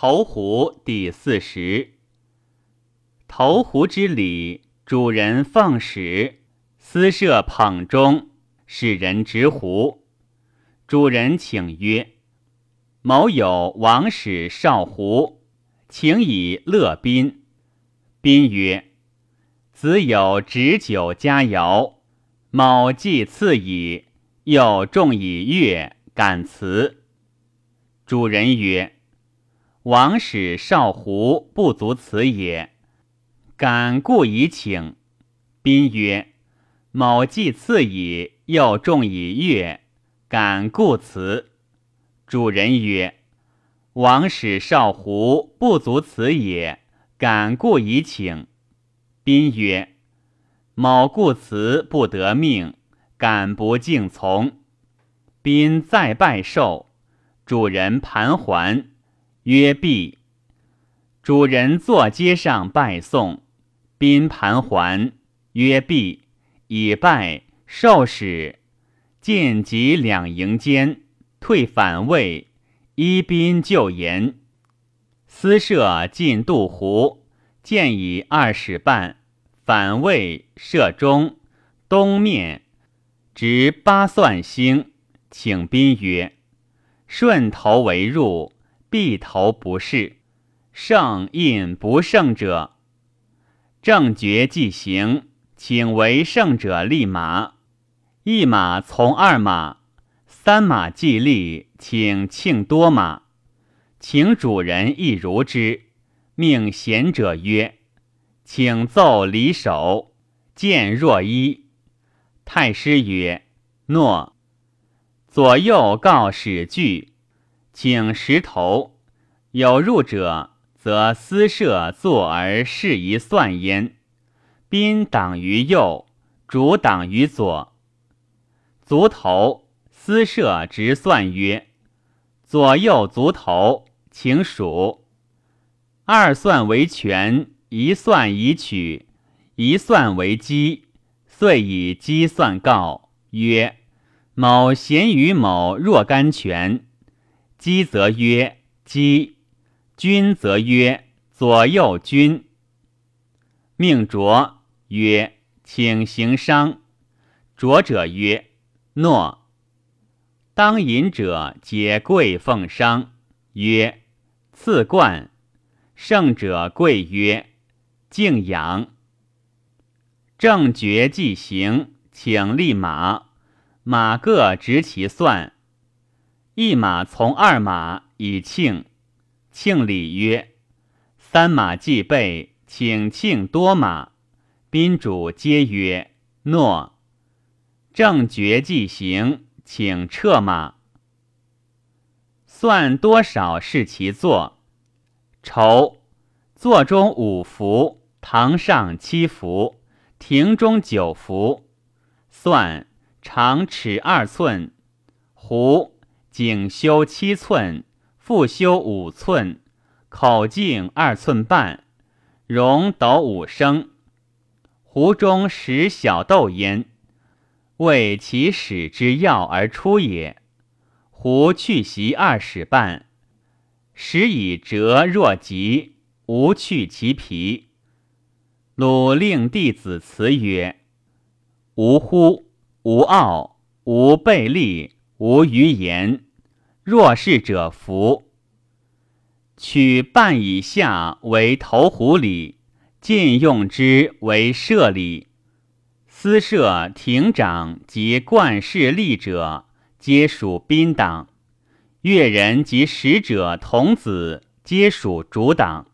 投壶第四十。投壶之礼，主人奉使，私设捧中，使人执壶。主人请曰：“某有王使少壶，请以乐宾。”宾曰：“子有执酒佳肴，某既赐矣，又重以乐，感辞。”主人曰。王使少胡不足此也，敢故以请。宾曰：“某既赐矣，又重以乐，敢故辞。”主人曰：“王使少胡不足此也，敢故以请。”宾曰：“某故辞不得命，敢不敬从。”宾再拜寿，主人盘桓。曰毕，主人坐阶上拜送，宾盘桓。曰毕，以拜受使，见及两营间，退反位，依宾就言。私设进渡湖，见以二使半，反位射中，东面执八算星，请宾曰：“顺头为入。”必投不是，胜印不胜者。正觉既行，请为胜者立马。一马从二马，三马既立，请庆多马。请主人亦如之。命贤者曰：“请奏离首，见若一。”太师曰：“诺。”左右告使具。请石头，有入者，则私设坐而事宜算焉。宾挡于右，主挡于左。足头私设直算曰：左右足头，请数。二算为权，一算以取，一算为基，遂以基算告曰：某贤于某若干权。积则曰积，君则曰左右君。命卓曰，请行商。卓者曰，诺。当饮者皆跪奉商，曰赐冠。圣者跪曰敬仰。正觉既行，请立马，马各执其算。一马从二马以庆，庆礼曰：“三马既备，请庆多马。”宾主皆曰：“诺。”正觉既行，请撤马。算多少是其座？筹座中五福，堂上七福，庭中九福。算长尺二寸，壶。颈修七寸，腹修五寸，口径二寸半，容斗五升。壶中食小豆焉，为其使之药而出也。壶去席二尺半，使以折若急，无去其皮。鲁令弟子辞曰：“无乎，无傲，无背利。”无余言，若是者服。取半以下为投壶礼，尽用之为射礼。私设亭长及冠士吏者，皆属宾党；越人及使者童子，皆属主党。